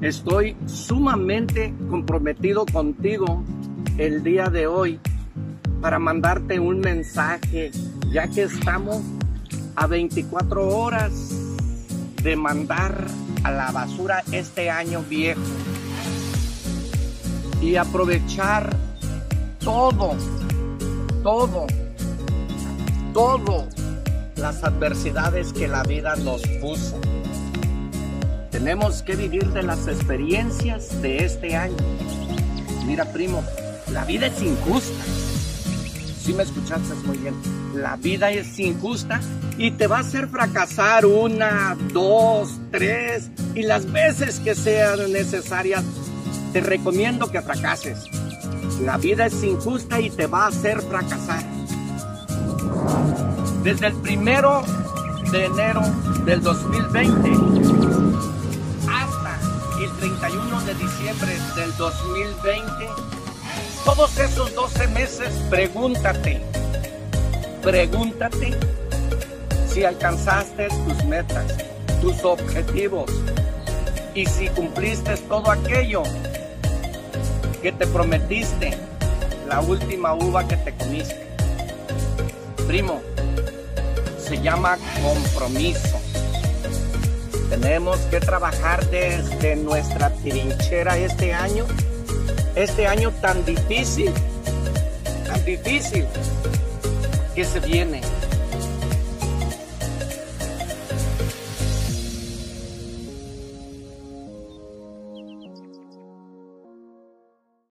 Estoy sumamente comprometido contigo el día de hoy para mandarte un mensaje, ya que estamos a 24 horas de mandar a la basura este año viejo y aprovechar todo, todo, todo las adversidades que la vida nos puso. Tenemos que vivir de las experiencias de este año. Mira, primo, la vida es injusta. Si me escuchaste muy bien. La vida es injusta y te va a hacer fracasar una, dos, tres y las veces que sean necesarias. Te recomiendo que fracases. La vida es injusta y te va a hacer fracasar. Desde el primero de enero del 2020 hasta el 31 de diciembre del 2020, todos esos 12 meses, pregúntate, pregúntate si alcanzaste tus metas, tus objetivos y si cumpliste todo aquello que te prometiste, la última uva que te comiste. Primo, se llama compromiso. Tenemos que trabajar desde nuestra trinchera este año, este año tan difícil, tan difícil que se viene.